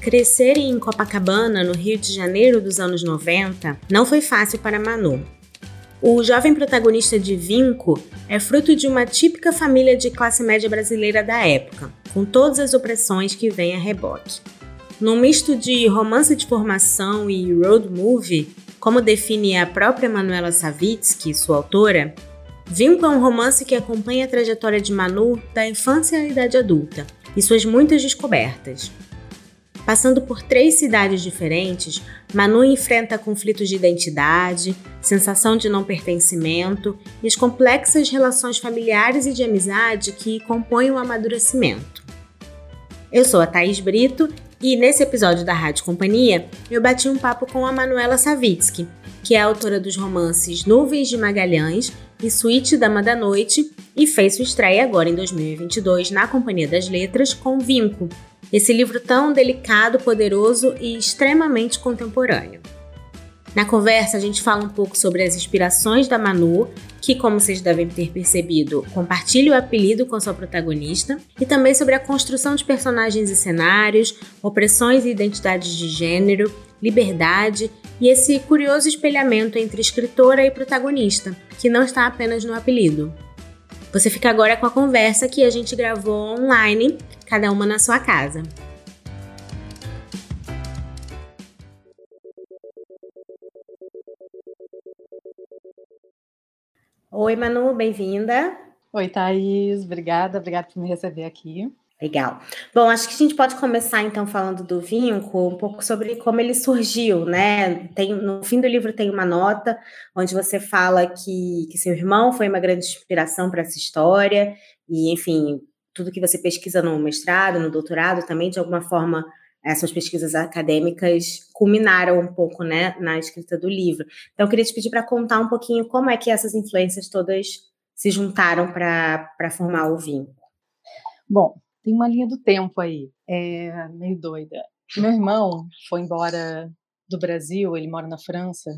Crescer em Copacabana, no Rio de Janeiro dos anos 90, não foi fácil para Manu. O jovem protagonista de Vinco é fruto de uma típica família de classe média brasileira da época, com todas as opressões que vêm a reboque. Num misto de romance de formação e road movie, como define a própria Manuela Savitsky, sua autora, Vinco é um romance que acompanha a trajetória de Manu da infância à idade adulta e suas muitas descobertas. Passando por três cidades diferentes, Manu enfrenta conflitos de identidade, sensação de não pertencimento e as complexas relações familiares e de amizade que compõem o amadurecimento. Eu sou a Thaís Brito e nesse episódio da Rádio Companhia eu bati um papo com a Manuela Savitsky, que é autora dos romances Nuvens de Magalhães e Suíte Dama da Noite e fez sua estreia agora em 2022 na Companhia das Letras com Vinco, esse livro tão delicado, poderoso e extremamente contemporâneo. Na conversa, a gente fala um pouco sobre as inspirações da Manu, que, como vocês devem ter percebido, compartilha o apelido com sua protagonista, e também sobre a construção de personagens e cenários, opressões e identidades de gênero, liberdade e esse curioso espelhamento entre escritora e protagonista, que não está apenas no apelido. Você fica agora com a conversa que a gente gravou online cada uma na sua casa. Oi, Manu, bem-vinda. Oi, Thaís, obrigada, obrigada por me receber aqui. Legal. Bom, acho que a gente pode começar então falando do Vinco, um pouco sobre como ele surgiu, né? Tem, no fim do livro tem uma nota onde você fala que, que seu irmão foi uma grande inspiração para essa história, e enfim, tudo que você pesquisa no mestrado, no doutorado, também de alguma forma essas pesquisas acadêmicas culminaram um pouco, né, na escrita do livro. Então, eu queria te pedir para contar um pouquinho como é que essas influências todas se juntaram para formar o Vinco. Bom, tem uma linha do tempo aí, é meio doida. Meu irmão foi embora do Brasil, ele mora na França.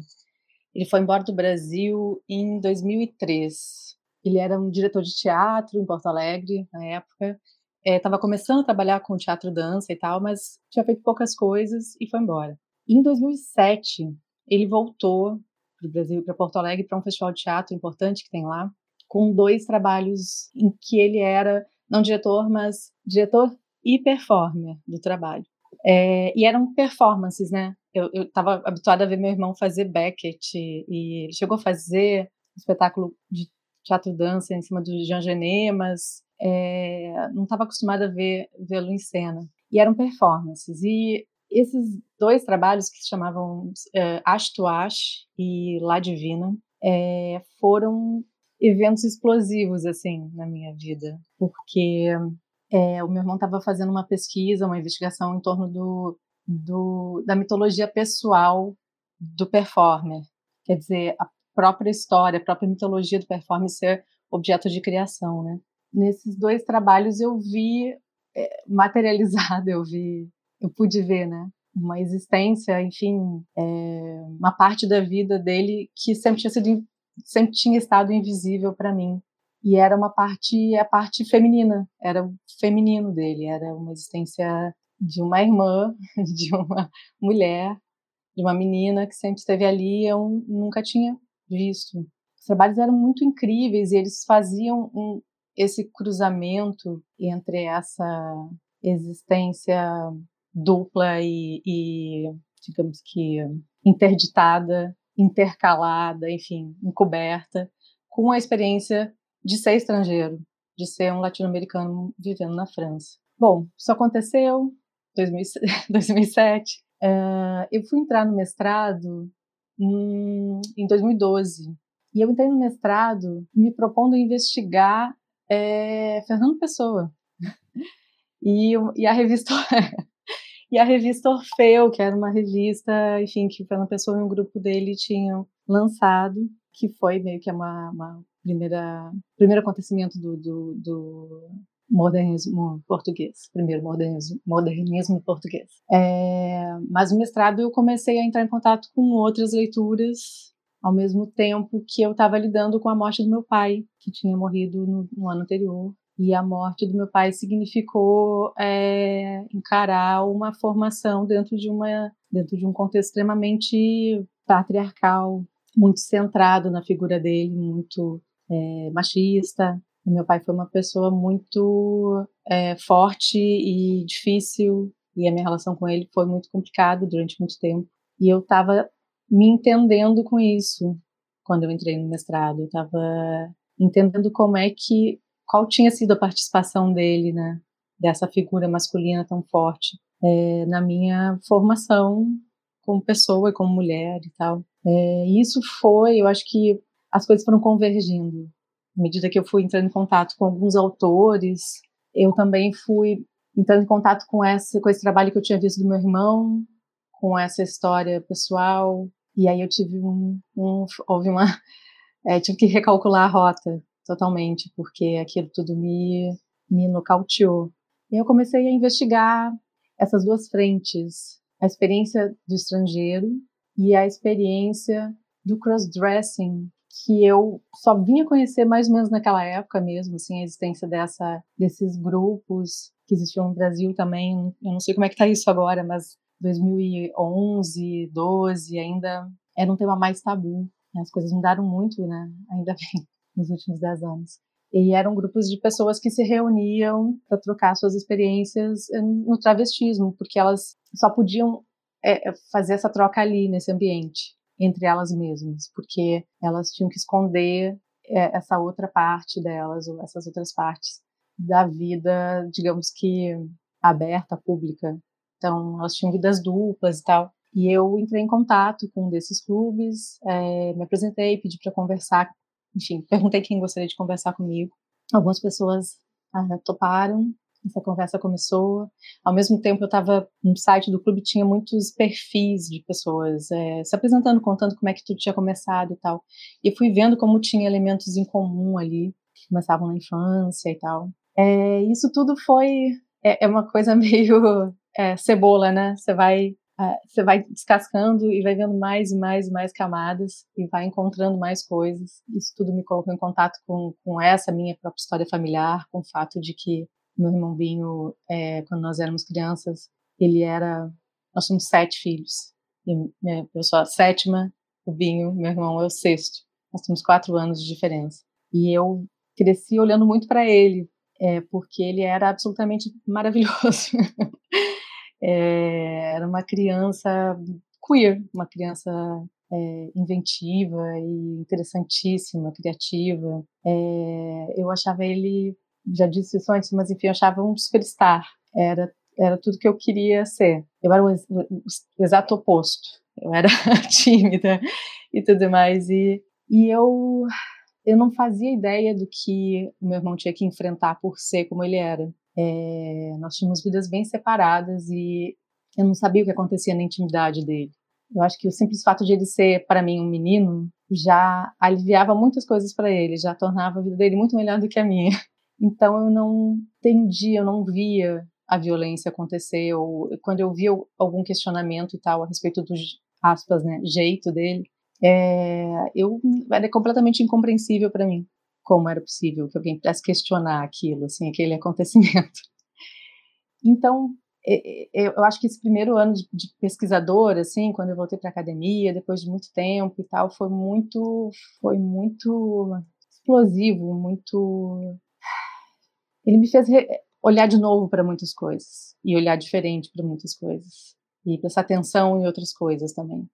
Ele foi embora do Brasil em 2003 ele era um diretor de teatro em Porto Alegre, na época. Estava é, começando a trabalhar com teatro dança e tal, mas tinha feito poucas coisas e foi embora. Em 2007, ele voltou para o Brasil, para Porto Alegre, para um festival de teatro importante que tem lá, com dois trabalhos em que ele era, não diretor, mas diretor e performer do trabalho. É, e eram performances, né? Eu estava habituada a ver meu irmão fazer Beckett e ele chegou a fazer um espetáculo de teatro dança em cima do Jean Genet, mas é, não estava acostumada a ver vê-lo em cena. E eram performances. E esses dois trabalhos que se chamavam é, Ash to Ash e La Divina é, foram eventos explosivos assim na minha vida, porque é, o meu irmão estava fazendo uma pesquisa, uma investigação em torno do, do, da mitologia pessoal do performer. Quer dizer, a própria história, a própria mitologia do performance ser objeto de criação, né? Nesses dois trabalhos eu vi é, materializado, eu vi, eu pude ver, né? Uma existência, enfim, é, uma parte da vida dele que sempre tinha sido, sempre tinha estado invisível para mim. E era uma parte, a parte feminina, era o feminino dele, era uma existência de uma irmã, de uma mulher, de uma menina que sempre esteve ali, eu nunca tinha visto. Os trabalhos eram muito incríveis e eles faziam um, esse cruzamento entre essa existência dupla e, e, digamos que, interditada, intercalada, enfim, encoberta, com a experiência de ser estrangeiro, de ser um latino-americano vivendo na França. Bom, isso aconteceu em 2007. Uh, eu fui entrar no mestrado em 2012. E eu entrei no mestrado me propondo investigar é, Fernando Pessoa. e, e, a revista e a revista Orfeu, que era uma revista, enfim, que o Fernando Pessoa e um grupo dele tinham lançado, que foi meio que uma, uma primeira primeiro acontecimento do, do, do modernismo português, primeiro modernismo, modernismo português. É, mas no mestrado eu comecei a entrar em contato com outras leituras ao mesmo tempo que eu estava lidando com a morte do meu pai, que tinha morrido no, no ano anterior. E a morte do meu pai significou é, encarar uma formação dentro de uma dentro de um contexto extremamente patriarcal, muito centrado na figura dele, muito é, machista. O meu pai foi uma pessoa muito é, forte e difícil, e a minha relação com ele foi muito complicada durante muito tempo. E eu estava me entendendo com isso quando eu entrei no mestrado. Eu estava entendendo como é que qual tinha sido a participação dele, né, dessa figura masculina tão forte é, na minha formação como pessoa e como mulher e tal. É, isso foi, eu acho que as coisas foram convergindo. À medida que eu fui entrando em contato com alguns autores, eu também fui entrando em contato com esse, com esse trabalho que eu tinha visto do meu irmão, com essa história pessoal, e aí eu tive um, um houve uma, é, tive que recalcular a rota totalmente, porque aquilo tudo me, me nocauteou. E eu comecei a investigar essas duas frentes, a experiência do estrangeiro e a experiência do cross-dressing, que eu só vinha conhecer mais ou menos naquela época mesmo, assim, a existência dessa, desses grupos que existiam no Brasil também. Eu não sei como é que está isso agora, mas 2011, 12 ainda era um tema mais tabu. Né? As coisas mudaram muito, né? Ainda bem, nos últimos 10 anos. E eram grupos de pessoas que se reuniam para trocar suas experiências eh, no travestismo, porque elas só podiam é, fazer essa troca ali, nesse ambiente, entre elas mesmas, porque elas tinham que esconder é, essa outra parte delas, ou essas outras partes da vida, digamos que aberta, pública. Então, elas tinham vidas duplas e tal. E eu entrei em contato com um desses clubes, é, me apresentei, pedi para conversar enfim, perguntei quem gostaria de conversar comigo. Algumas pessoas ah, toparam, essa conversa começou. Ao mesmo tempo, eu estava no site do clube, tinha muitos perfis de pessoas é, se apresentando, contando como é que tudo tinha começado e tal. E fui vendo como tinha elementos em comum ali, que começavam na infância e tal. É, isso tudo foi. É, é uma coisa meio é, cebola, né? Você vai é, você vai descascando e vai vendo mais e mais e mais camadas e vai encontrando mais coisas. Isso tudo me colocou em contato com, com essa minha própria história familiar, com o fato de que meu irmão Binho, é, quando nós éramos crianças, ele era. Nós somos sete filhos. Eu sou a sétima, o Binho, meu irmão, é o sexto. Nós temos quatro anos de diferença. E eu cresci olhando muito para ele, é, porque ele era absolutamente maravilhoso. é, era uma criança queer, uma criança é, inventiva e interessantíssima, criativa. É, eu achava ele, já disse isso antes, mas enfim, eu achava um superstar. Era, era tudo que eu queria ser. Eu era o, o, o exato oposto. Eu era tímida e tudo mais. E, e eu, eu não fazia ideia do que o meu irmão tinha que enfrentar por ser como ele era. É, nós tínhamos vidas bem separadas e eu não sabia o que acontecia na intimidade dele. Eu acho que o simples fato de ele ser, para mim, um menino já aliviava muitas coisas para ele, já tornava a vida dele muito melhor do que a minha. Então eu não entendia, eu não via a violência acontecer, ou quando eu via algum questionamento e tal a respeito do, aspas, né, jeito dele, é, eu era completamente incompreensível para mim como era possível que alguém pudesse questionar aquilo, assim, aquele acontecimento. Então, eu acho que esse primeiro ano de pesquisador, assim, quando eu voltei para academia, depois de muito tempo e tal, foi muito, foi muito explosivo, muito. Ele me fez olhar de novo para muitas coisas e olhar diferente para muitas coisas e prestar atenção em outras coisas também.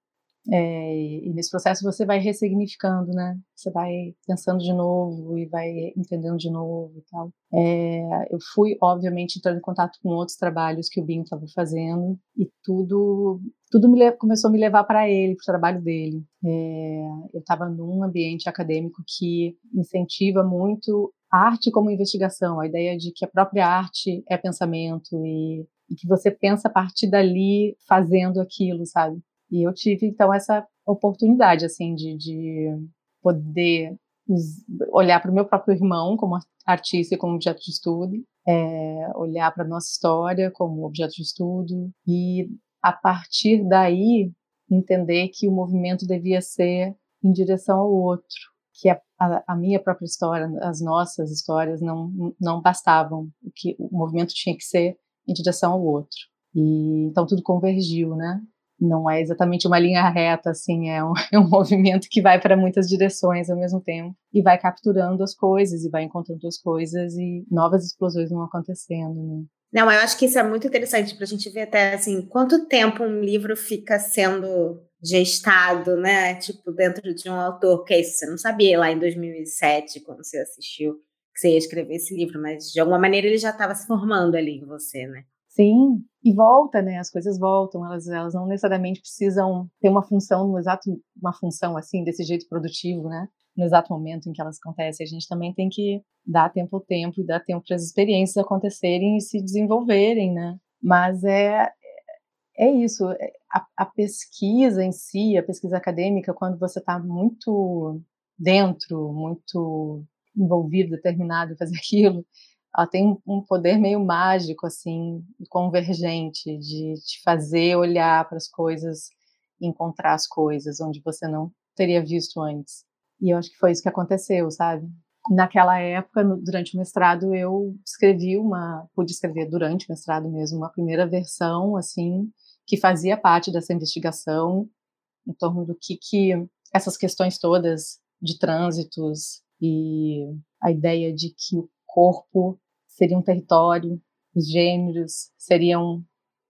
É, e nesse processo você vai ressignificando, né? Você vai pensando de novo e vai entendendo de novo e tal. É, eu fui, obviamente, entrando em contato com outros trabalhos que o Binho estava fazendo e tudo, tudo me, começou a me levar para ele, para o trabalho dele. É, eu estava num ambiente acadêmico que incentiva muito a arte como investigação, a ideia de que a própria arte é pensamento e, e que você pensa a partir dali fazendo aquilo, sabe? E eu tive, então, essa oportunidade, assim, de, de poder olhar para o meu próprio irmão como artista e como objeto de estudo, é, olhar para a nossa história como objeto de estudo e, a partir daí, entender que o movimento devia ser em direção ao outro, que a a, minha própria história, as nossas histórias não não bastavam, que o movimento tinha que ser em direção ao outro. E então tudo convergiu, né? Não é exatamente uma linha reta, assim, é um, é um movimento que vai para muitas direções ao mesmo tempo e vai capturando as coisas e vai encontrando as coisas e novas explosões vão acontecendo, né? Não, eu acho que isso é muito interessante para a gente ver até assim quanto tempo um livro fica sendo gestado, né? Tipo, dentro de um autor, que é isso, você não sabia lá em 2007, quando você assistiu, que você ia escrever esse livro, mas de alguma maneira ele já estava se formando ali em você, né? Sim, e volta, né? As coisas voltam, elas, elas não necessariamente precisam ter uma função exato, uma função assim, desse jeito produtivo, né? No exato momento em que elas acontecem. A gente também tem que dar tempo ao tempo e dar tempo para as experiências acontecerem e se desenvolverem, né? Mas é, é isso, é, a, a, pesquisa em si, a pesquisa acadêmica, quando você está muito dentro, muito envolvido, determinado em fazer aquilo, ela tem um poder meio mágico, assim, convergente, de te fazer olhar para as coisas, encontrar as coisas onde você não teria visto antes. E eu acho que foi isso que aconteceu, sabe? Naquela época, durante o mestrado, eu escrevi uma, pude escrever durante o mestrado mesmo, uma primeira versão, assim, que fazia parte dessa investigação em torno do que, que essas questões todas de trânsitos e a ideia de que o corpo seria um território, os gêneros seriam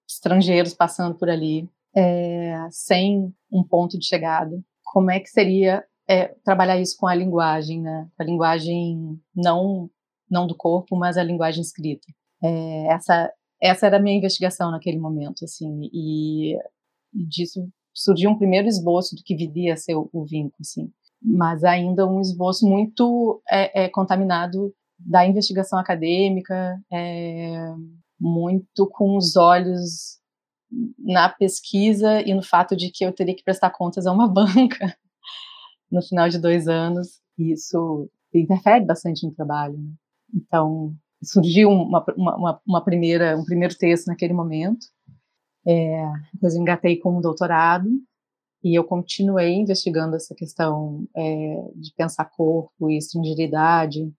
estrangeiros passando por ali, é, sem um ponto de chegada. Como é que seria é, trabalhar isso com a linguagem, né? A linguagem não não do corpo, mas a linguagem escrita. É, essa essa era a minha investigação naquele momento, assim, e, disso surgiu um primeiro esboço do que viria a ser o, o assim, mas ainda um esboço muito é, é, contaminado da investigação acadêmica, é, muito com os olhos na pesquisa e no fato de que eu teria que prestar contas a uma banca no final de dois anos, e isso interfere bastante no trabalho. Né? Então, surgiu uma, uma, uma, primeira, um primeiro texto naquele momento. É, depois eu engatei com um doutorado e eu continuei investigando essa questão é, de pensar corpo e estrangeiridade,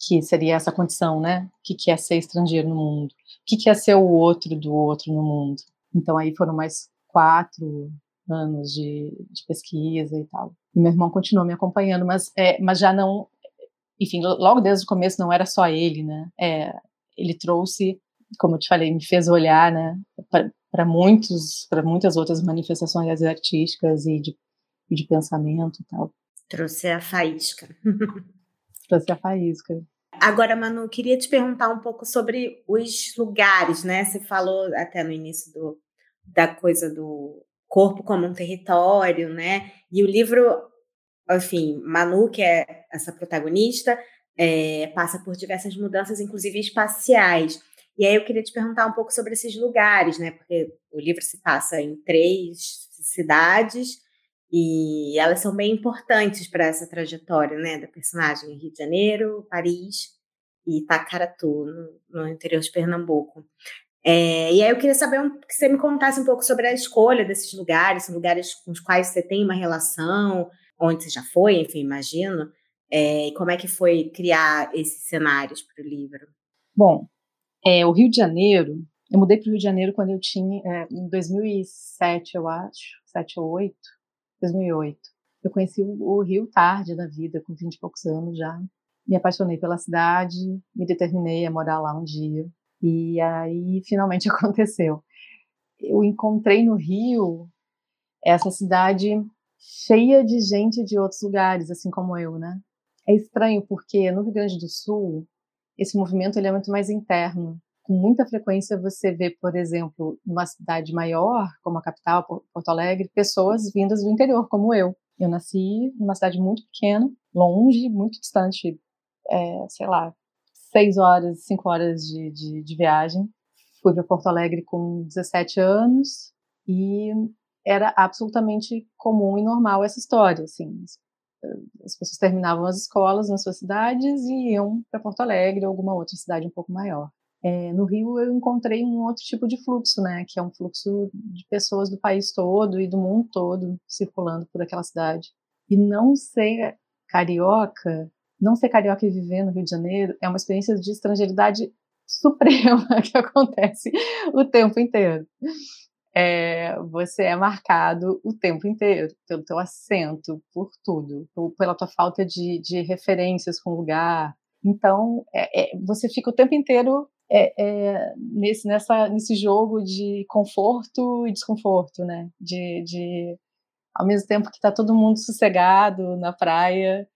que seria essa condição, né? O que, que é ser estrangeiro no mundo? O que, que é ser o outro do outro no mundo? Então aí foram mais quatro anos de, de pesquisa e tal. E meu irmão continuou me acompanhando, mas, é, mas já não enfim, logo desde o começo não era só ele, né? É, ele trouxe, como eu te falei, me fez olhar, né, para muitos, para muitas outras manifestações artísticas e de, de pensamento e tal. Trouxe a faísca. trouxe a faísca. Agora, Manu, queria te perguntar um pouco sobre os lugares, né? Você falou até no início do, da coisa do corpo como um território, né? E o livro enfim, Manu, que é essa protagonista, é, passa por diversas mudanças, inclusive espaciais. E aí eu queria te perguntar um pouco sobre esses lugares, né? Porque o livro se passa em três cidades e elas são bem importantes para essa trajetória, né? Da personagem Rio de Janeiro, Paris e Itacaratu, no, no interior de Pernambuco. É, e aí eu queria saber um, que você me contasse um pouco sobre a escolha desses lugares, são lugares com os quais você tem uma relação, onde você já foi, enfim, imagino, é, e como é que foi criar esses cenários para o livro? Bom, é, o Rio de Janeiro, eu mudei para o Rio de Janeiro quando eu tinha, é, em 2007, eu acho, 7 ou 8, 2008. Eu conheci o, Rio tarde da vida, com 20 e poucos anos já. Me apaixonei pela cidade, me determinei a morar lá um dia. E aí, finalmente aconteceu. Eu encontrei no Rio essa cidade cheia de gente de outros lugares, assim como eu, né? É estranho porque no Rio Grande do Sul esse movimento ele é muito mais interno. Com muita frequência você vê, por exemplo, numa cidade maior, como a capital, Porto Alegre, pessoas vindas do interior, como eu. Eu nasci numa cidade muito pequena, longe, muito distante, é, sei lá, seis horas, cinco horas de, de, de viagem. Fui para Porto Alegre com 17 anos e era absolutamente comum e normal essa história, assim. As pessoas terminavam as escolas nas suas cidades e iam para Porto Alegre ou alguma outra cidade um pouco maior. É, no Rio eu encontrei um outro tipo de fluxo, né, que é um fluxo de pessoas do país todo e do mundo todo circulando por aquela cidade. E não sei carioca, não ser carioca e viver no Rio de Janeiro é uma experiência de estrangeiridade suprema que acontece o tempo inteiro. É, você é marcado o tempo inteiro pelo teu acento, por tudo, pela tua falta de, de referências com o lugar. Então, é, é, você fica o tempo inteiro é, é, nesse, nessa, nesse jogo de conforto e desconforto, né? De, de ao mesmo tempo que está todo mundo sossegado na praia,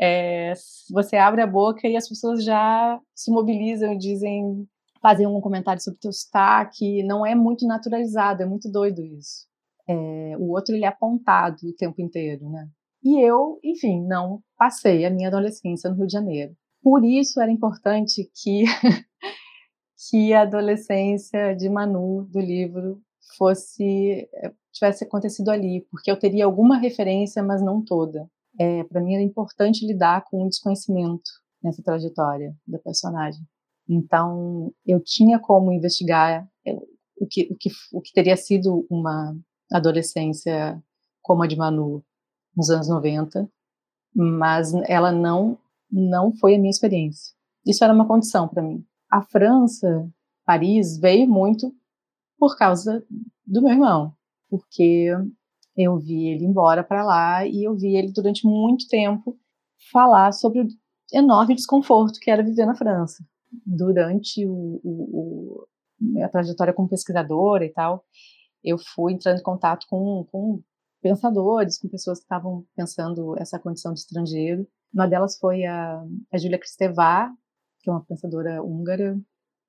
é, você abre a boca e as pessoas já se mobilizam e dizem, fazem um comentário sobre o teu sotaque, não é muito naturalizado, é muito doido isso. É, o outro ele é apontado o tempo inteiro, né? E eu, enfim, não passei a minha adolescência no Rio de Janeiro. Por isso era importante que que a adolescência de Manu do livro fosse eh, tivesse acontecido ali, porque eu teria alguma referência, mas não toda. É, para mim era importante lidar com o desconhecimento nessa trajetória da personagem. Então eu tinha como investigar eh, o que, o que, o que teria sido uma adolescência como a de Manu nos anos 90, mas ela não não foi a minha experiência. Isso era uma condição para mim a França, Paris, veio muito por causa do meu irmão, porque eu vi ele embora para lá e eu vi ele durante muito tempo falar sobre o enorme desconforto que era viver na França. Durante o, o, o, a trajetória como pesquisadora e tal, eu fui entrando em contato com, com pensadores, com pessoas que estavam pensando essa condição de estrangeiro. Uma delas foi a, a Julia Kristeva, que é uma pensadora húngara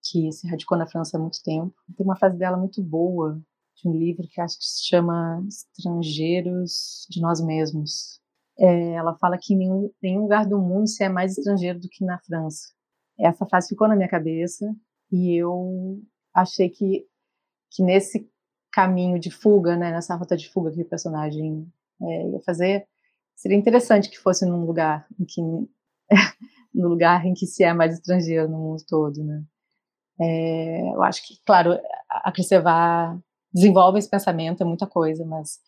que se radicou na França há muito tempo. Tem uma frase dela muito boa de um livro que acho que se chama Estrangeiros de Nós Mesmos. É, ela fala que em nenhum, nenhum lugar do mundo se é mais estrangeiro do que na França. Essa frase ficou na minha cabeça e eu achei que, que nesse caminho de fuga, né, nessa rota de fuga que o personagem é, ia fazer, seria interessante que fosse num lugar em que no lugar em que se é mais estrangeiro no mundo todo, né? É, eu acho que, claro, a Crisevá desenvolve esse pensamento, é muita coisa, mas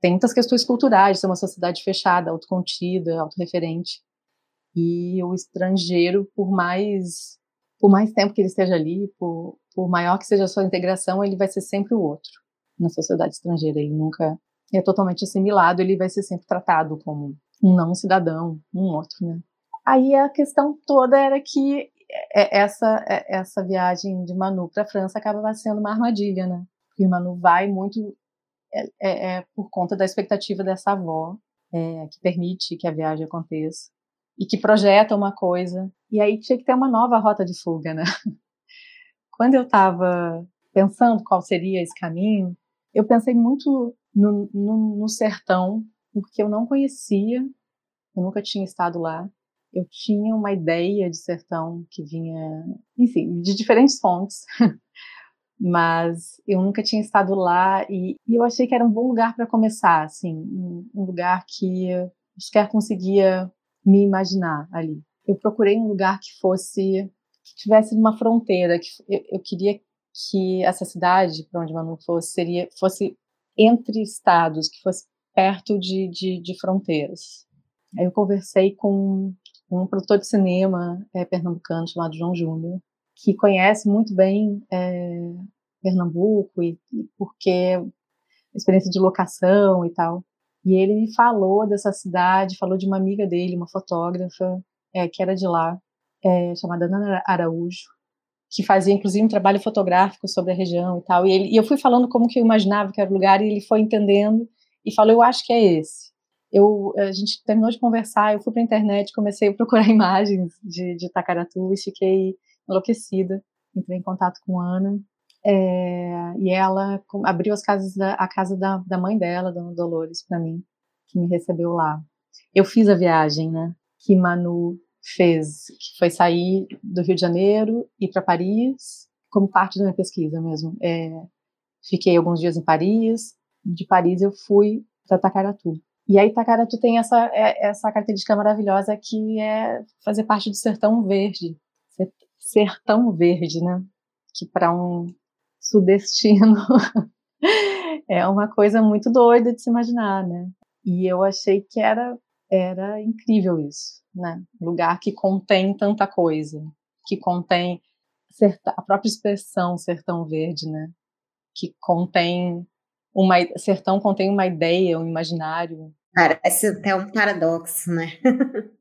tem muitas questões culturais, é uma sociedade fechada, autocontida, autorreferente, e o estrangeiro, por mais por mais tempo que ele esteja ali, por, por maior que seja a sua integração, ele vai ser sempre o outro na sociedade estrangeira. Ele nunca é totalmente assimilado, ele vai ser sempre tratado como um não cidadão, um outro, né? Aí a questão toda era que é, essa é, essa viagem de Manu para a França acaba sendo uma armadilha, né? Porque Manu vai muito é, é, é por conta da expectativa dessa avó é, que permite que a viagem aconteça e que projeta uma coisa. E aí tinha que ter uma nova rota de fuga, né? Quando eu estava pensando qual seria esse caminho, eu pensei muito no, no, no sertão, porque eu não conhecia, eu nunca tinha estado lá eu tinha uma ideia de sertão que vinha, enfim, de diferentes fontes, mas eu nunca tinha estado lá e, e, eu achei que era um bom lugar para começar, assim, um, lugar que eu sequer conseguia me imaginar ali. Eu procurei um lugar que fosse, que tivesse uma fronteira, que eu, eu queria que essa cidade, para onde Manu fosse, seria, fosse entre estados, que fosse perto de, de, de fronteiras. Aí eu conversei com um produtor de cinema é, pernambucano chamado João Júnior, que conhece muito bem é, Pernambuco e, e porque experiência de locação e tal. E ele me falou dessa cidade, falou de uma amiga dele, uma fotógrafa é, que era de lá, é, chamada Ana Araújo, que fazia inclusive um trabalho fotográfico sobre a região e tal. E, ele, e eu fui falando como que eu imaginava que era o lugar e ele foi entendendo e falou: eu acho que é esse eu, a gente terminou de conversar, eu fui para a internet, comecei a procurar imagens de, de e fiquei enlouquecida. Entrei em contato com a Ana é, e ela abriu as casas da, a casa da, da mãe dela, Dona Dolores, para mim, que me recebeu lá. Eu fiz a viagem, né, que Manu fez, que foi sair do Rio de Janeiro e para Paris, como parte da minha pesquisa mesmo. É, fiquei alguns dias em Paris, de Paris eu fui para Tacaratu. E aí Itacaratu tem essa, é, essa característica maravilhosa que é fazer parte do sertão verde. Sertão verde, né? Que para um sudestino é uma coisa muito doida de se imaginar, né? E eu achei que era era incrível isso, né? Lugar que contém tanta coisa, que contém a própria expressão sertão verde, né? Que contém uma sertão contém uma ideia, um imaginário. Parece até um paradoxo, né?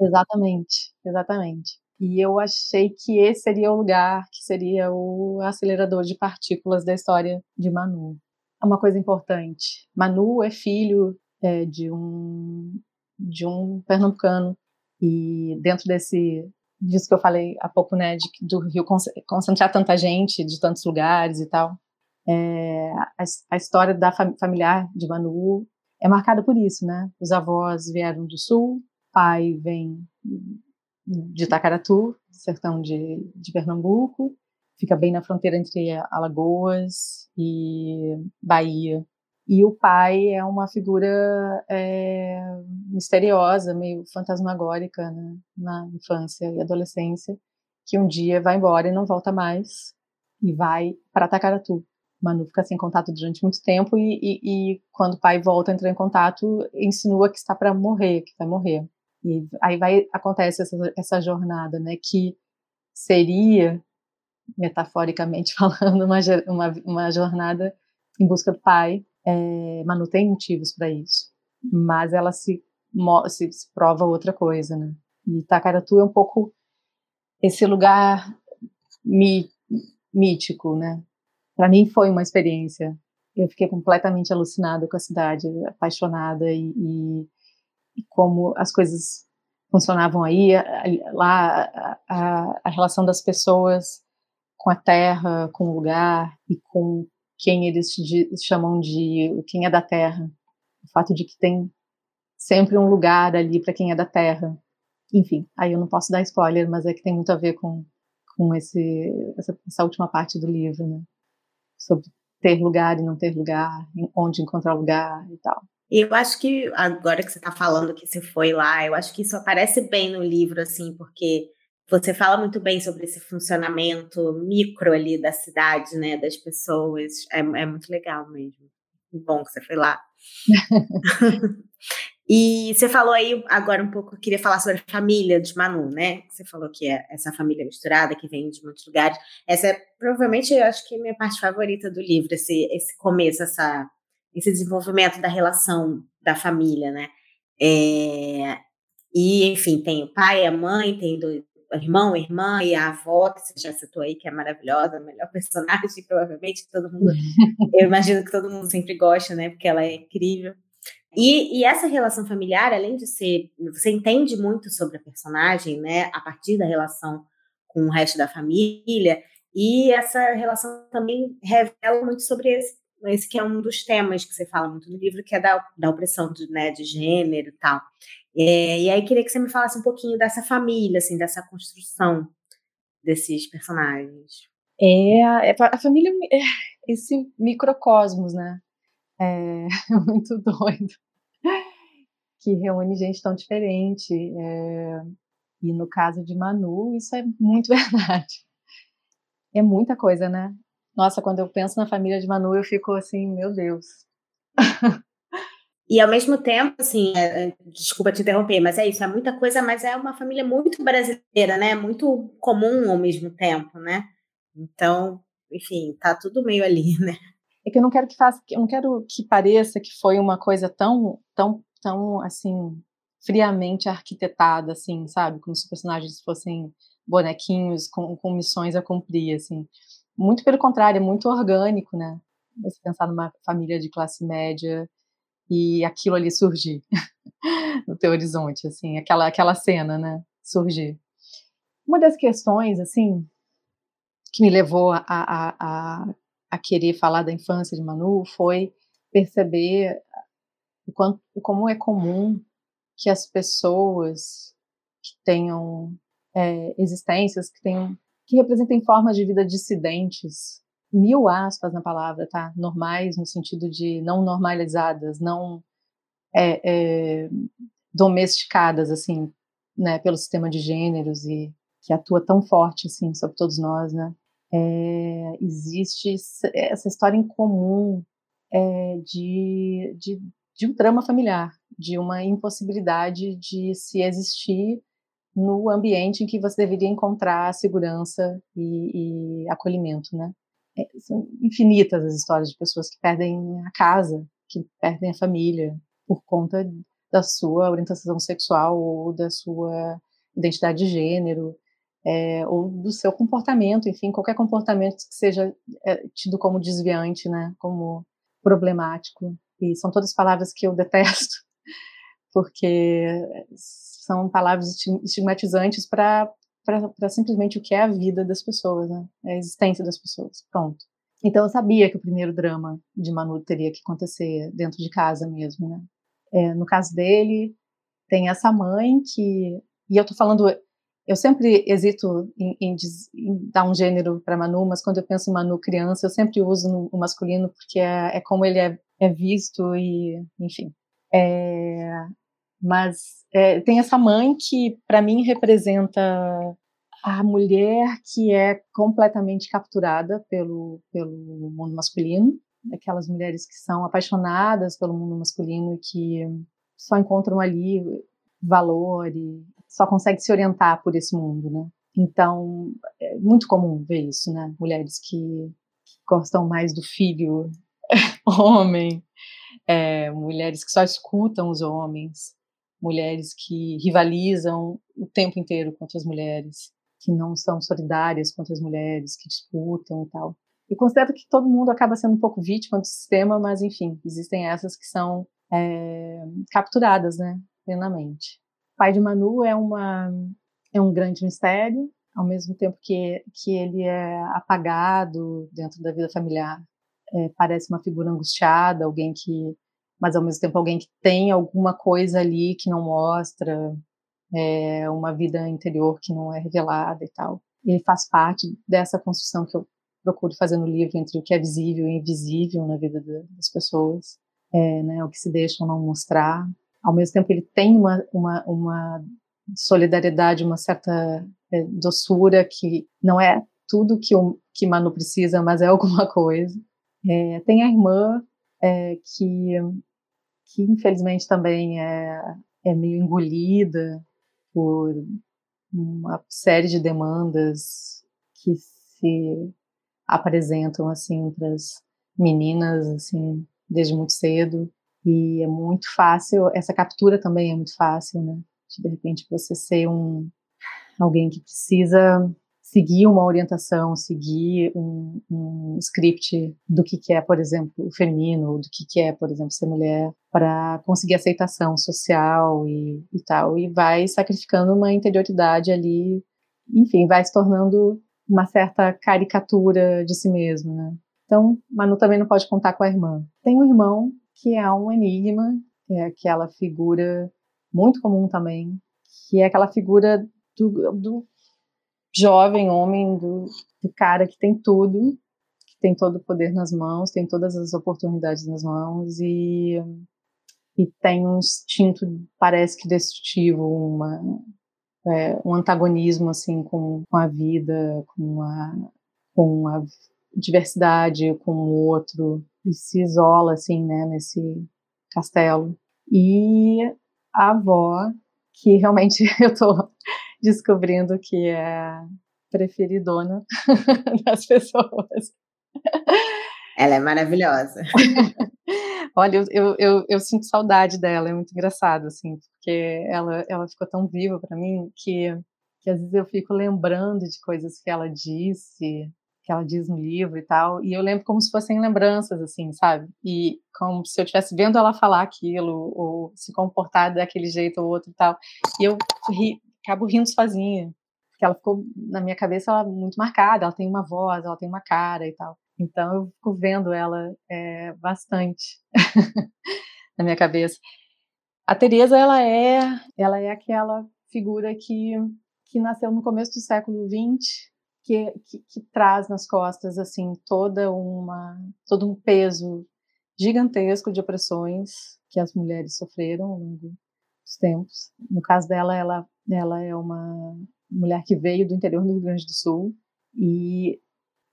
exatamente, exatamente. E eu achei que esse seria o lugar que seria o acelerador de partículas da história de Manu. Uma coisa importante. Manu é filho é, de um de um pernambucano e dentro desse disso que eu falei há pouco, né, de, do Rio concentrar tanta gente de tantos lugares e tal, é, a, a, história da fam familiar de Manu é marcada por isso, né? Os avós vieram do sul, pai vem de Itacaratu, sertão de, de Pernambuco, fica bem na fronteira entre Alagoas e Bahia. E o pai é uma figura é, misteriosa, meio fantasmagórica né, na infância e adolescência, que um dia vai embora e não volta mais e vai para Tacaratu. Manu fica sem contato durante muito tempo e, e, e quando o pai volta a entrar em contato, insinua que está para morrer, que vai morrer. E aí vai acontece essa, essa jornada, né, que seria metaforicamente falando uma, uma, uma jornada em busca do pai, é, Manu tem motivos para isso, mas ela se, se, se, prova outra coisa, né? E Tacaratu é um pouco esse lugar mí, mítico, né? Para mim foi uma experiência. Eu fiquei completamente alucinada com a cidade, apaixonada e, e, e como as coisas funcionavam aí, lá a, a, a relação das pessoas com a terra, com o lugar e com quem eles chamam de quem é da terra. O fato de que tem sempre um lugar ali para quem é da terra. Enfim, aí eu não posso dar spoiler, mas é que tem muito a ver com, com esse, essa, essa última parte do livro, né? Sobre ter lugar e não ter lugar, onde encontrar lugar e tal. E eu acho que agora que você está falando que você foi lá, eu acho que isso aparece bem no livro, assim, porque você fala muito bem sobre esse funcionamento micro ali da cidade, né, das pessoas. É, é muito legal mesmo. Bom que você foi lá. e você falou aí agora um pouco, queria falar sobre a família de Manu, né? Você falou que é essa família misturada que vem de muitos lugares. Essa é provavelmente, eu acho que é a minha parte favorita do livro, esse, esse começo, essa, esse desenvolvimento da relação da família, né? É, e, enfim, tem o pai, a mãe, tem dois, irmão, irmã e a avó, que você já citou aí, que é maravilhosa, a melhor personagem, provavelmente, todo mundo, eu imagino que todo mundo sempre gosta, né, porque ela é incrível. E, e, essa relação familiar, além de ser, você entende muito sobre a personagem, né, a partir da relação com o resto da família, e essa relação também revela muito sobre esse, esse que é um dos temas que você fala muito no livro, que é da, da opressão de, né, de gênero e tal. É, e aí queria que você me falasse um pouquinho dessa família, assim, dessa construção desses personagens. É, é a família, é esse microcosmos, né? É, é muito doido. Que reúne gente tão diferente. É, e no caso de Manu, isso é muito verdade. É muita coisa, né? Nossa, quando eu penso na família de Manu, eu fico assim, meu Deus. E ao mesmo tempo, assim, é, é, desculpa te interromper, mas é isso, é muita coisa, mas é uma família muito brasileira, né? Muito comum ao mesmo tempo, né? Então, enfim, tá tudo meio ali, né? É que eu não quero que faça, eu não quero que pareça que foi uma coisa tão, tão, tão assim, friamente arquitetada, assim, sabe? Como se os personagens fossem bonequinhos com, com missões a cumprir, assim. Muito pelo contrário, é muito orgânico, né? Você pensar numa família de classe média e aquilo ali surgir no teu horizonte, assim, aquela, aquela cena, né, surgir. Uma das questões, assim, que me levou a, a, a, a querer falar da infância de Manu foi perceber o quanto, como é comum que as pessoas que tenham é, existências, que tenham, que representem formas de vida dissidentes, mil aspas na palavra, tá? Normais no sentido de não normalizadas, não é, é, domesticadas, assim, né, pelo sistema de gêneros e que atua tão forte, assim, sobre todos nós, né? É, existe essa história em comum é, de, de, de, um drama familiar, de uma impossibilidade de se existir no ambiente em que você deveria encontrar segurança e, e acolhimento, né? É, são infinitas as histórias de pessoas que perdem a casa, que perdem a família por conta da sua orientação sexual ou da sua identidade de gênero, é, ou do seu comportamento, enfim, qualquer comportamento que seja é, tido como desviante, né, como problemático. E são todas palavras que eu detesto, porque são palavras estigmatizantes para simplesmente o que é a vida das pessoas, né? É a existência das pessoas. Pronto. Então eu sabia que o primeiro drama de Manu teria que acontecer dentro de casa mesmo, né? É, no caso dele, tem essa mãe que. E eu tô falando. Eu sempre hesito em, em, em dar um gênero para Manu, mas quando eu penso em Manu criança, eu sempre uso no, o masculino, porque é, é como ele é, é, visto e. Enfim. É, mas é, tem essa mãe que, para mim, representa a mulher que é completamente capturada pelo, pelo mundo masculino, aquelas mulheres que são apaixonadas pelo mundo masculino e que só encontram ali valor e só conseguem se orientar por esse mundo, né? Então, é muito comum ver isso, né? Mulheres que, que gostam mais do filho homem, é, mulheres que só escutam os homens, mulheres que rivalizam o tempo inteiro contra as mulheres, que não são solidárias contra as mulheres, que disputam e tal. E considero que todo mundo acaba sendo um pouco vítima do sistema, mas enfim, existem essas que são é, capturadas, né, plenamente. Pai de Manu é uma é um grande mistério, ao mesmo tempo que que ele é apagado dentro da vida familiar. É, parece uma figura angustiada, alguém que mas ao mesmo tempo alguém que tem alguma coisa ali que não mostra, é, uma vida interior que não é revelada e tal. Ele faz parte dessa construção que eu procuro fazer no livro entre o que é visível e invisível na vida das pessoas, é, né, o que se deixa ou não mostrar. Ao mesmo tempo, ele tem uma, uma, uma solidariedade, uma certa é, doçura que não é tudo que, o, que Manu precisa, mas é alguma coisa. É, tem a irmã é, que, que infelizmente também é, é meio engolida por uma série de demandas que se apresentam assim para as meninas assim desde muito cedo e é muito fácil essa captura também é muito fácil né de repente você ser um alguém que precisa seguir uma orientação, seguir um, um script do que, que é, por exemplo, o feminino, do que, que é, por exemplo, ser mulher, para conseguir aceitação social e, e tal, e vai sacrificando uma interioridade ali, enfim, vai se tornando uma certa caricatura de si mesmo, né? Então, Manu também não pode contar com a irmã. Tem um irmão que é um enigma, é aquela figura muito comum também, que é aquela figura do, do jovem homem, do, do cara que tem tudo, que tem todo o poder nas mãos, tem todas as oportunidades nas mãos e, e tem um instinto, parece que destrutivo, uma, é, um antagonismo assim com, com a vida, com a, com a diversidade, com o outro, e se isola assim, né, nesse castelo. E a avó, que realmente eu tô descobrindo que é preferidona das pessoas. Ela é maravilhosa. Olha, eu, eu, eu, eu, sinto saudade dela, é muito engraçado, assim, porque ela, ela ficou tão viva para mim que, que às vezes eu fico lembrando de coisas que ela disse, que ela diz no livro e tal, e eu lembro como se fossem lembranças, assim, sabe? E como se eu estivesse vendo ela falar aquilo, ou se comportar daquele jeito ou outro e tal. E eu ri, acabo rindo sozinha, porque ela ficou na minha cabeça ela muito marcada, ela tem uma voz, ela tem uma cara e tal. Então eu fico vendo ela é, bastante na minha cabeça. A Teresa ela é, ela é aquela figura que que nasceu no começo do século XX, que, que, que traz nas costas assim toda uma todo um peso gigantesco de opressões que as mulheres sofreram ao longo dos tempos. No caso dela, ela ela é uma mulher que veio do interior do Rio Grande do Sul e,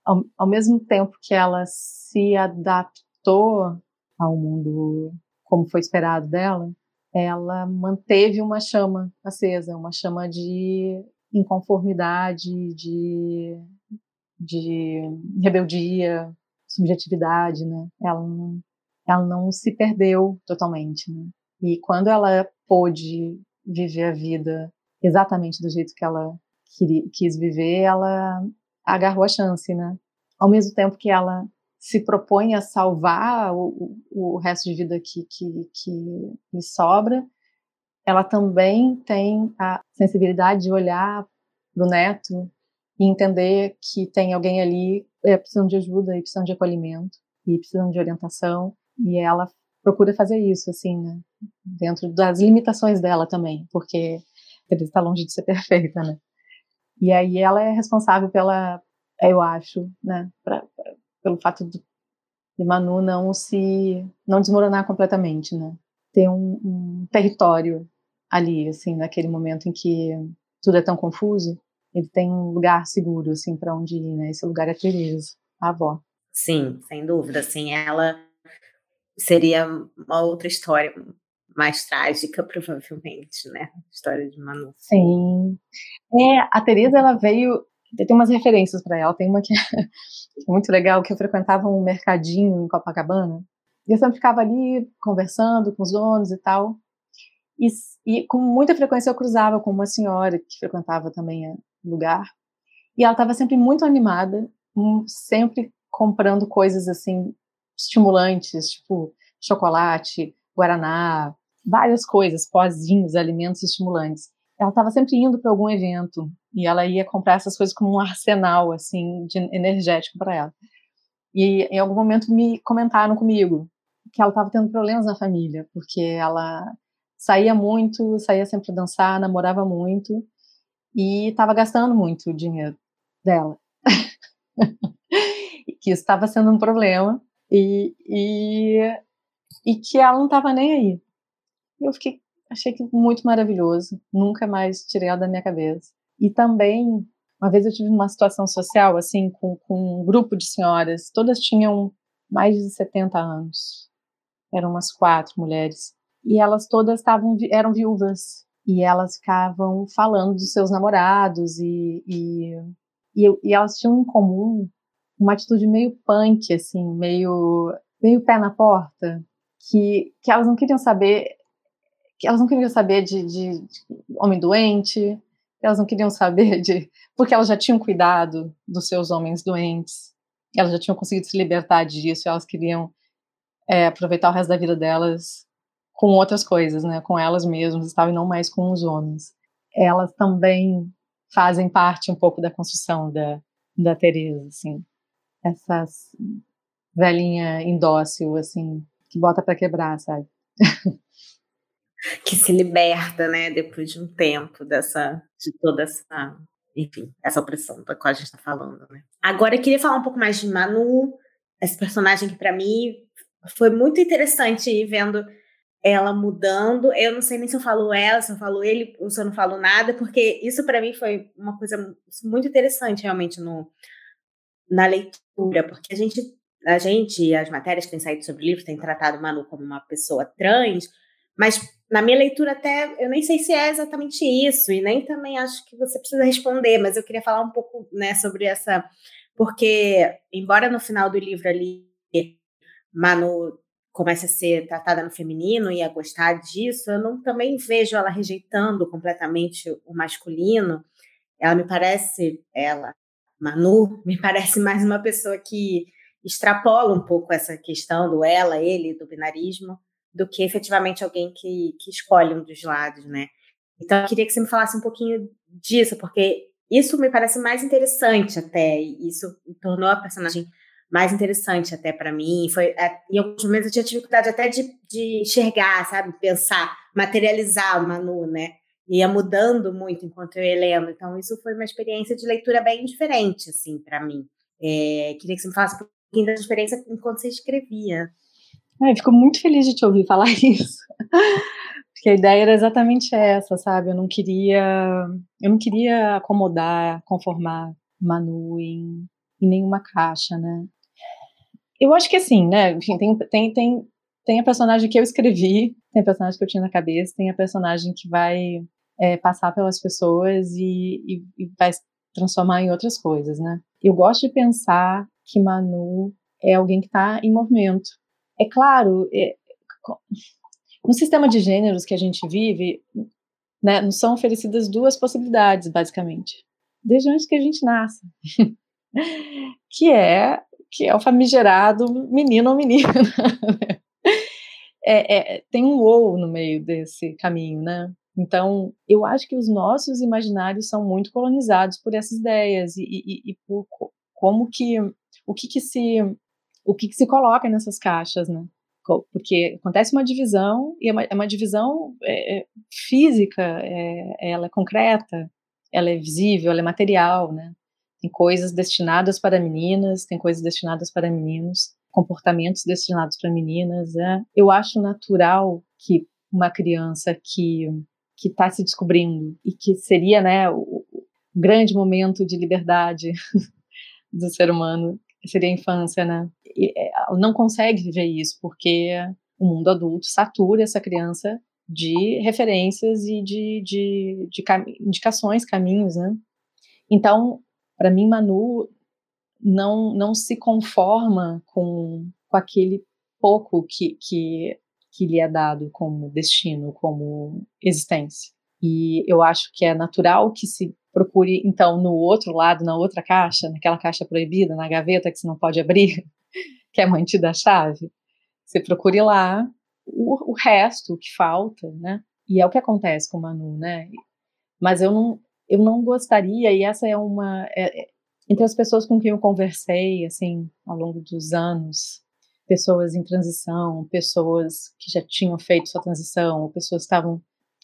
ao, ao mesmo tempo que ela se adaptou ao mundo como foi esperado dela, ela manteve uma chama acesa, uma chama de inconformidade, de, de rebeldia, subjetividade, né? Ela não, ela não se perdeu totalmente, né? E quando ela pôde viver a vida exatamente do jeito que ela queria, quis viver, ela agarrou a chance, né? Ao mesmo tempo que ela se propõe a salvar o, o resto de vida que, que, que lhe sobra, ela também tem a sensibilidade de olhar para o neto e entender que tem alguém ali é, precisando de ajuda e precisando de acolhimento e precisando de orientação e ela procura fazer isso assim né? dentro das limitações dela também porque ela está longe de ser perfeita né e aí ela é responsável pela eu acho né pra, pra, pelo fato de, de Manu não se não desmoronar completamente né ter um, um território ali assim naquele momento em que tudo é tão confuso ele tem um lugar seguro, assim, para onde ir, né? Esse lugar é Tereza, a avó. Sim, sem dúvida, assim, ela seria uma outra história mais trágica, provavelmente, né? História de Manu. Sim. É, a Tereza, ela veio tem umas referências para ela. Tem uma que é muito legal, que eu frequentava um mercadinho em Copacabana. E eu sempre ficava ali conversando com os donos e tal. E, e com muita frequência eu cruzava com uma senhora que frequentava também lugar. E ela estava sempre muito animada, sempre comprando coisas assim estimulantes, tipo chocolate, guaraná, várias coisas, pozinhos, alimentos estimulantes. Ela estava sempre indo para algum evento e ela ia comprar essas coisas como um arsenal assim de energético para ela. E em algum momento me comentaram comigo que ela estava tendo problemas na família, porque ela saía muito, saía sempre dançar, namorava muito e estava gastando muito o dinheiro dela. que isso estava sendo um problema e, e, e que ela não estava nem aí. Eu fiquei, achei que muito maravilhoso, nunca mais tirei ela da minha cabeça. E também, uma vez eu tive uma situação social, assim, com, com um grupo de senhoras, todas tinham mais de 70 anos, eram umas quatro mulheres, e elas todas estavam, eram viúvas, e elas ficavam falando dos seus namorados e, e, e, e, elas tinham em comum uma atitude meio punk, assim, meio, meio pé na porta, que, que elas não queriam saber, que elas não queriam saber de, de, de homem doente, elas não queriam saber de, porque elas já tinham cuidado dos seus homens doentes, elas já tinham conseguido se libertar disso, elas queriam é, aproveitar o resto da vida delas com outras coisas, né, com elas mesmas e tal, e não mais com os homens. Elas também fazem parte um pouco da construção da, da Teresa, assim. Essas velhinha indócil, assim, que bota para quebrar, sabe? que se liberta, né, depois de um tempo dessa, de toda essa, enfim, essa opressão da qual a gente está falando, né. Agora eu queria falar um pouco mais de Manu, esse personagem que para mim foi muito interessante ir vendo ela mudando. Eu não sei nem se eu falo ela, se eu falo ele, ou se eu não falo nada, porque isso para mim foi uma coisa muito interessante realmente no, na leitura, porque a gente, a gente, as matérias que têm saído sobre o livro têm tratado Manu como uma pessoa trans, mas na minha leitura até eu nem sei se é exatamente isso e nem também acho que você precisa responder, mas eu queria falar um pouco, né, sobre essa porque embora no final do livro ali Manu comece a ser tratada no feminino e a gostar disso, eu não também vejo ela rejeitando completamente o masculino. Ela me parece, ela, Manu, me parece mais uma pessoa que extrapola um pouco essa questão do ela, ele, do binarismo, do que efetivamente alguém que, que escolhe um dos lados, né? Então, eu queria que você me falasse um pouquinho disso, porque isso me parece mais interessante até, e isso tornou a personagem mais interessante até para mim. Foi, é, em alguns momentos eu tinha dificuldade até de, de enxergar, sabe? Pensar, materializar o Manu, né? Ia mudando muito enquanto eu ia lendo. Então, isso foi uma experiência de leitura bem diferente, assim, para mim. É, queria que você me falasse um pouquinho da experiência enquanto você escrevia. Fico muito feliz de te ouvir falar isso. Porque a ideia era exatamente essa, sabe? Eu não queria, eu não queria acomodar, conformar Manu em, em nenhuma caixa, né? Eu acho que assim, né? Enfim, tem, tem, tem tem a personagem que eu escrevi, tem a personagem que eu tinha na cabeça, tem a personagem que vai é, passar pelas pessoas e, e, e vai transformar em outras coisas, né? Eu gosto de pensar que Manu é alguém que está em movimento. É claro, é, no sistema de gêneros que a gente vive, né, nos são oferecidas duas possibilidades, basicamente, desde antes que a gente nasce, que é que é o famigerado menino ou menina. é, é, tem um ou no meio desse caminho, né? Então, eu acho que os nossos imaginários são muito colonizados por essas ideias e, e, e por como que o que, que se o que, que se coloca nessas caixas, né? porque acontece uma divisão e é uma, é uma divisão é, é, física, é, ela é concreta, ela é visível, ela é material, né? Tem coisas destinadas para meninas, tem coisas destinadas para meninos, comportamentos destinados para meninas. Né? Eu acho natural que uma criança que que está se descobrindo e que seria, né, o, grande momento de liberdade do ser humano seria a infância, né? É, não consegue viver isso, porque o mundo adulto satura essa criança de referências e de, de, de cam indicações, caminhos, né? Então, para mim, Manu não, não se conforma com, com aquele pouco que, que, que lhe é dado como destino, como existência. E eu acho que é natural que se procure, então, no outro lado, na outra caixa, naquela caixa proibida, na gaveta que você não pode abrir, que é mantida a chave, você procure lá o, o resto, o que falta, né? E é o que acontece com Manu, né? Mas eu não, eu não gostaria, e essa é uma. É, é, entre as pessoas com quem eu conversei, assim, ao longo dos anos, pessoas em transição, pessoas que já tinham feito sua transição, pessoas que estavam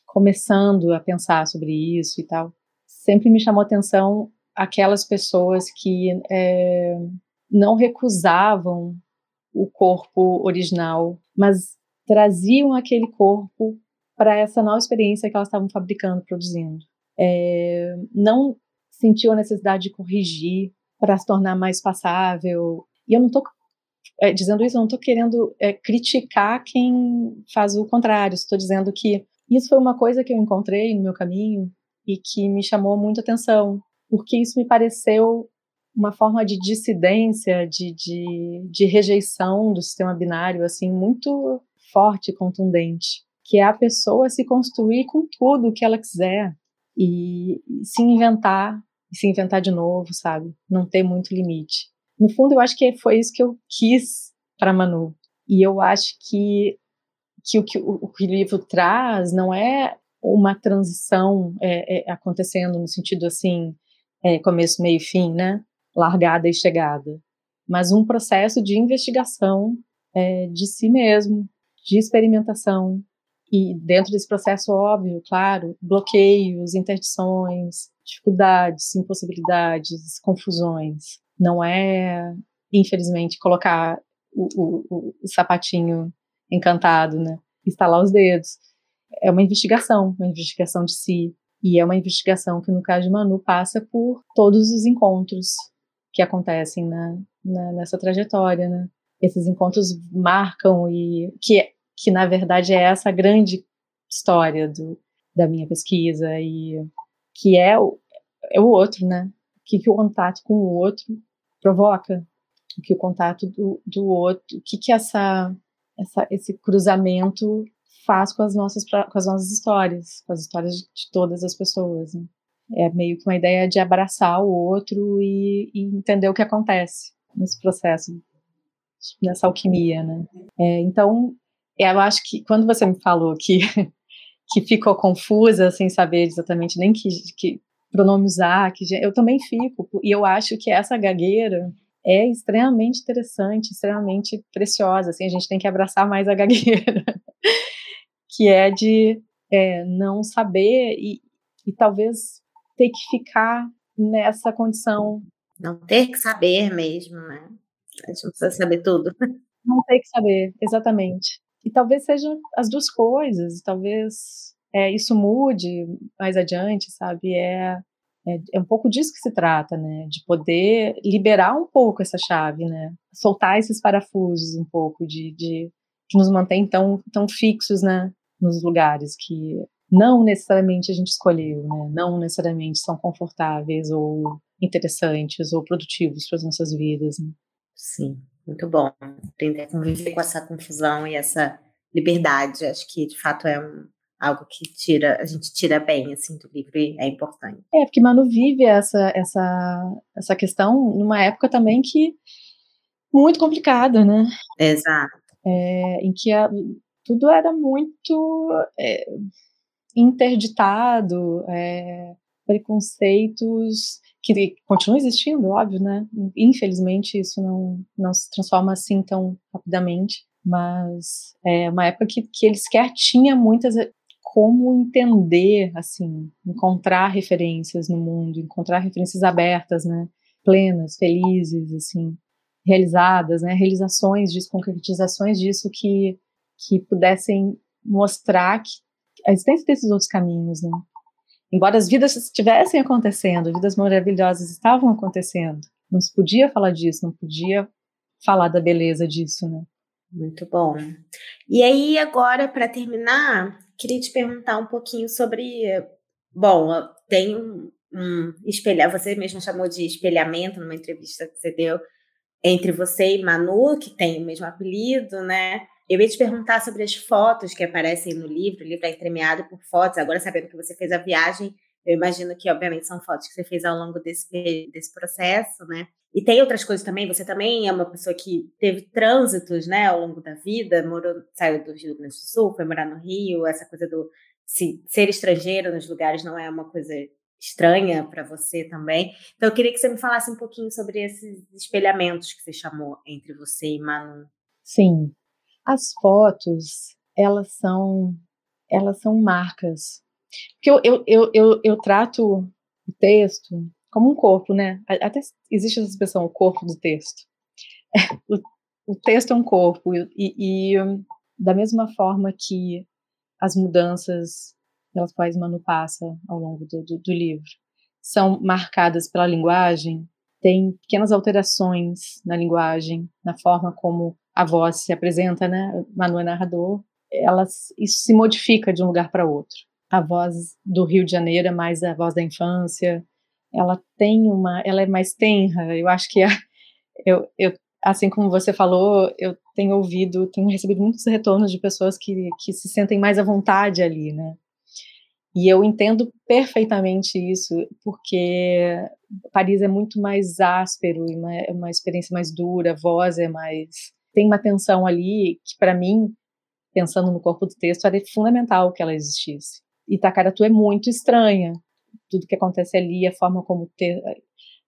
começando a pensar sobre isso e tal sempre me chamou atenção aquelas pessoas que é, não recusavam o corpo original, mas traziam aquele corpo para essa nova experiência que elas estavam fabricando, produzindo. É, não sentiam a necessidade de corrigir para se tornar mais passável. E eu não estou é, dizendo isso, eu não estou querendo é, criticar quem faz o contrário. Estou dizendo que isso foi uma coisa que eu encontrei no meu caminho e que me chamou muito atenção, porque isso me pareceu uma forma de dissidência, de, de, de rejeição do sistema binário, assim, muito forte contundente, que é a pessoa se construir com tudo o que ela quiser e, se inventar, e se inventar de novo, sabe? Não ter muito limite. No fundo, eu acho que foi isso que eu quis para Manu. E eu acho que, que o que o, o livro traz não é uma transição é, é, acontecendo no sentido assim, é, começo, meio fim, né? Largada e chegada. Mas um processo de investigação é, de si mesmo, de experimentação. E dentro desse processo, óbvio, claro, bloqueios, interdições, dificuldades, impossibilidades, confusões. Não é, infelizmente, colocar o, o, o sapatinho encantado, né? Instalar os dedos é uma investigação, uma investigação de si. E é uma investigação que, no caso de Manu, passa por todos os encontros que acontecem na, na, nessa trajetória, né? Esses encontros marcam e que, que na verdade é essa grande história do, da minha pesquisa e que é o, é o outro, né? O que, que o contato com o outro provoca, o que o contato do, do outro, o que que essa, essa esse cruzamento faz com as nossas, com as nossas histórias, com as histórias de, de todas as pessoas. Né? É meio que uma ideia de abraçar o outro e, e entender o que acontece nesse processo, nessa alquimia, né? É, então, eu acho que quando você me falou que que ficou confusa sem saber exatamente nem que, que pronome usar, que eu também fico e eu acho que essa gagueira é extremamente interessante, extremamente preciosa. Assim, a gente tem que abraçar mais a gagueira que é de é, não saber e, e talvez ter que ficar nessa condição. Não ter que saber mesmo, né? A gente não precisa saber tudo. Não ter que saber, exatamente. E talvez sejam as duas coisas, talvez é, isso mude mais adiante, sabe? É, é, é, um pouco disso que se trata, né? De poder liberar um pouco essa chave, né? Soltar esses parafusos um pouco, de, de nos mantém tão, tão fixos né, nos lugares que não necessariamente a gente escolheu, né? não necessariamente são confortáveis ou interessantes ou produtivos para as nossas vidas. Né? Sim, muito bom. Aprender a conviver com essa confusão e essa liberdade, acho que de fato é um, algo que tira, a gente tira bem assim do livro e é importante. É, porque Manu vive essa essa essa questão numa época também que muito complicada, né? Exato. É, em que a, tudo era muito é, interditado, é, preconceitos que continuam existindo, óbvio, né? Infelizmente isso não, não se transforma assim tão rapidamente, mas é uma época que, que ele sequer tinha muitas como entender, assim, encontrar referências no mundo, encontrar referências abertas, né? Plenas, felizes, assim, realizadas, né? Realizações disso, concretizações disso que que pudessem mostrar que a existência desses outros caminhos, né? Embora as vidas estivessem acontecendo, vidas maravilhosas estavam acontecendo, não se podia falar disso, não podia falar da beleza disso, né? Muito bom. E aí, agora, para terminar, queria te perguntar um pouquinho sobre. Bom, tem um, um espelhar, você mesmo chamou de espelhamento numa entrevista que você deu entre você e Manu, que tem o mesmo apelido, né? Eu ia te perguntar sobre as fotos que aparecem no livro, o livro é entremeado por fotos. Agora, sabendo que você fez a viagem, eu imagino que, obviamente, são fotos que você fez ao longo desse, desse processo, né? E tem outras coisas também. Você também é uma pessoa que teve trânsitos, né, ao longo da vida. Morou, saiu do Rio Grande do Sul, foi morar no Rio. Essa coisa do se, ser estrangeiro nos lugares não é uma coisa estranha para você também. Então, eu queria que você me falasse um pouquinho sobre esses espelhamentos que você chamou entre você e Manu. Sim, as fotos, elas são, elas são marcas. Porque eu, eu, eu, eu, eu trato o texto como um corpo, né? Até existe essa expressão, o corpo do texto. o, o texto é um corpo, e, e, da mesma forma que as mudanças pelas quais Manu passa ao longo do, do, do livro são marcadas pela linguagem, tem pequenas alterações na linguagem, na forma como a voz se apresenta, né? Manu é narrador, elas, isso se modifica de um lugar para outro. A voz do Rio de Janeiro é mais a voz da infância, ela tem uma, ela é mais tenra. Eu acho que é, eu, eu, assim como você falou, eu tenho ouvido, tenho recebido muitos retornos de pessoas que, que se sentem mais à vontade ali, né? E eu entendo perfeitamente isso, porque Paris é muito mais áspero, uma, é uma experiência mais dura, a voz é mais tem uma tensão ali que, para mim, pensando no corpo do texto, era fundamental que ela existisse. E Tacaratu é muito estranha. Tudo que acontece ali, a forma como te,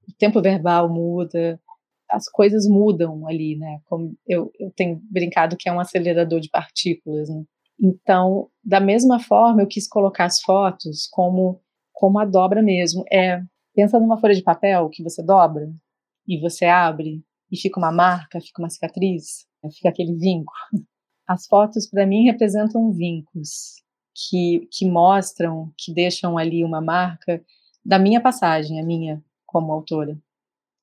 o tempo verbal muda, as coisas mudam ali, né? Como eu, eu tenho brincado que é um acelerador de partículas, né? Então, da mesma forma, eu quis colocar as fotos como como a dobra mesmo. É, pensa numa folha de papel que você dobra e você abre e fica uma marca, fica uma cicatriz, fica aquele vinco. As fotos, para mim, representam vincos que, que mostram, que deixam ali uma marca da minha passagem, a minha como autora,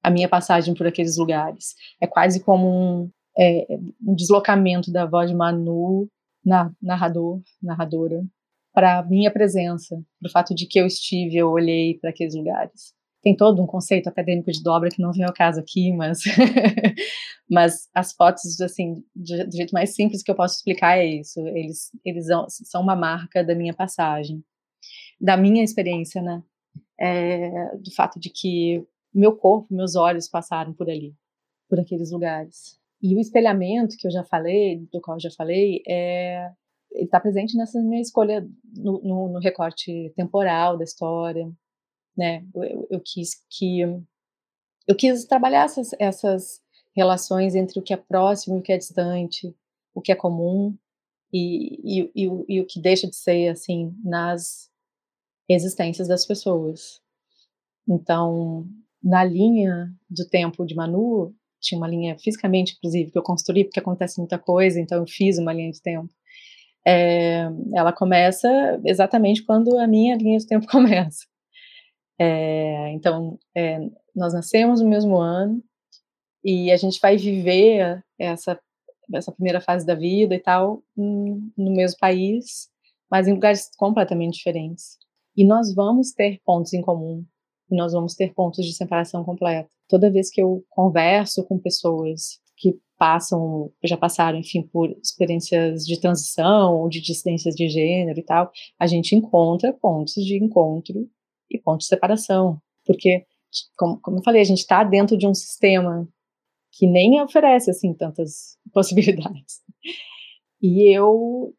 a minha passagem por aqueles lugares. É quase como um, é, um deslocamento da voz de Manu, na, narrador, narradora, para minha presença, para o fato de que eu estive, eu olhei para aqueles lugares tem todo um conceito acadêmico de dobra que não vem ao caso aqui, mas, mas as fotos, assim, do, jeito mais simples que eu posso explicar é isso. Eles, eles são uma marca da minha passagem, da minha experiência, né? É, do fato de que meu corpo, meus olhos passaram por ali, por aqueles lugares. E o espelhamento que eu já falei, do qual eu já falei, é, está presente nessa minha escolha no, no, no recorte temporal da história, né? Eu, eu, quis que eu quis trabalhar essas, essas relações entre o que é próximo e o que é distante, o que é comum e, e, e, o, e o que deixa de ser assim nas existências das pessoas. Então, na linha do tempo de Manu, tinha uma linha fisicamente, inclusive, que eu construí porque acontece muita coisa, então eu fiz uma linha de tempo. É, ela começa exatamente quando a minha linha de tempo começa. É, então, é, nós nascemos no mesmo ano e a gente vai viver essa essa primeira fase da vida e tal, no mesmo país, mas em lugares completamente diferentes. E nós vamos ter pontos em comum, e nós vamos ter pontos de separação completa. Toda vez que eu converso com pessoas que passam, já passaram, enfim, por experiências de transição ou de dissidências de gênero e tal, a gente encontra pontos de encontro e pontos de separação. Porque, como, como eu falei, a gente está dentro de um sistema que nem oferece, assim, tantas possibilidades. E eu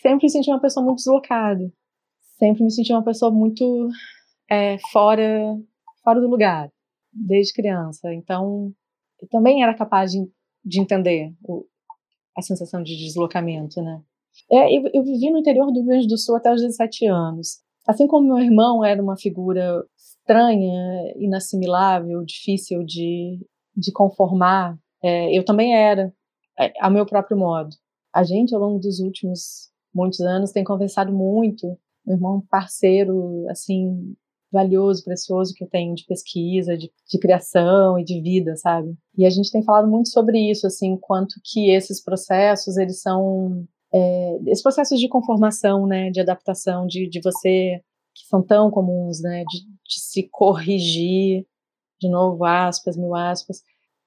sempre me senti uma pessoa muito deslocada. Sempre me senti uma pessoa muito é, fora, fora do lugar, desde criança. Então, eu também era capaz de, de entender o, a sensação de deslocamento, né? É, eu, eu, vivi no interior do Rio Grande do Sul até os 17 anos. Assim como meu irmão era uma figura estranha, inassimilável, difícil de, de conformar, é, eu também era, é, a meu próprio modo. A gente, ao longo dos últimos muitos anos, tem conversado muito. Meu irmão, é parceiro, assim, valioso, precioso que eu tenho de pesquisa, de, de, criação e de vida, sabe? E a gente tem falado muito sobre isso, assim, quanto que esses processos, eles são é, esses processos de conformação, né, de adaptação, de, de você que são tão comuns, né, de, de se corrigir, de novo aspas, mil aspas,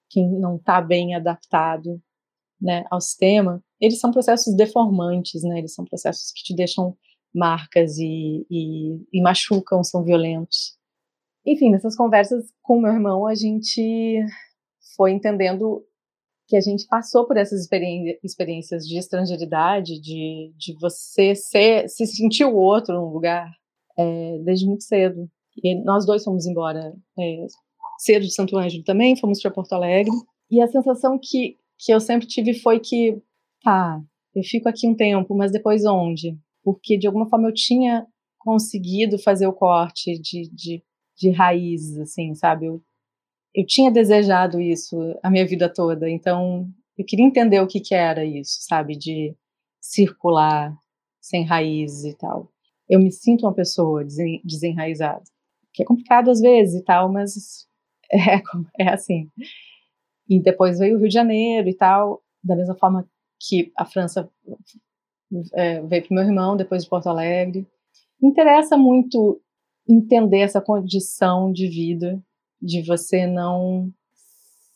quem não está bem adaptado, né, ao sistema, eles são processos deformantes, né, eles são processos que te deixam marcas e, e, e machucam, são violentos. Enfim, nessas conversas com meu irmão, a gente foi entendendo que a gente passou por essas experiências de estrangeiridade, de, de você ser, se sentir o outro num lugar é, desde muito cedo. E nós dois fomos embora é, cedo de Santo Ângelo também, fomos para Porto Alegre. E a sensação que, que eu sempre tive foi que, tá, eu fico aqui um tempo, mas depois onde? porque de alguma forma eu tinha conseguido fazer o corte de, de, de raízes, assim, sabe? Eu, eu tinha desejado isso a minha vida toda, então eu queria entender o que, que era isso, sabe? De circular sem raízes e tal. Eu me sinto uma pessoa desenraizada, que é complicado às vezes e tal, mas é, é assim. E depois veio o Rio de Janeiro e tal, da mesma forma que a França é, veio para meu irmão, depois de Porto Alegre. Me interessa muito entender essa condição de vida, de você não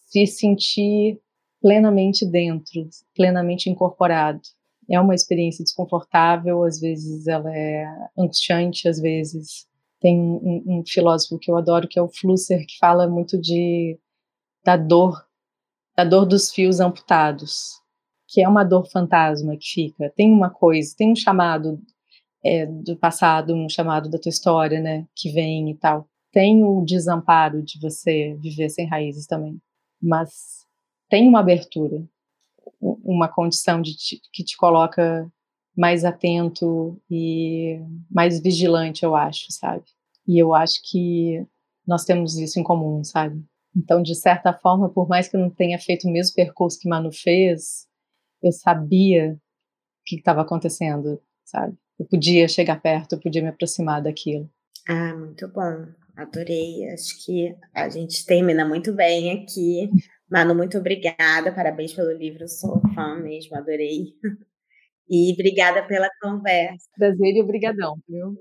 se sentir plenamente dentro, plenamente incorporado. É uma experiência desconfortável, às vezes ela é angustiante, às vezes. Tem um, um filósofo que eu adoro, que é o Flusser, que fala muito de da dor, da dor dos fios amputados que é uma dor fantasma que fica. Tem uma coisa, tem um chamado é, do passado, um chamado da tua história, né, que vem e tal. Tem o desamparo de você viver sem raízes também, mas tem uma abertura, uma condição de te, que te coloca mais atento e mais vigilante, eu acho, sabe? E eu acho que nós temos isso em comum, sabe? Então, de certa forma, por mais que eu não tenha feito o mesmo percurso que Manu fez, eu sabia o que estava acontecendo, sabe? Eu podia chegar perto, eu podia me aproximar daquilo. Ah, muito bom. Adorei. Acho que a gente termina muito bem aqui. Manu, muito obrigada. Parabéns pelo livro. Sou fã mesmo, adorei. E obrigada pela conversa. Prazer e obrigadão, viu?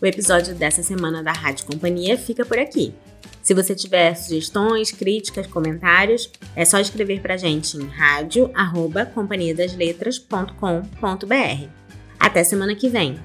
O episódio dessa semana da Rádio Companhia fica por aqui. Se você tiver sugestões, críticas, comentários, é só escrever pra gente em rádio@companhiadasletras.com.br. Até semana que vem.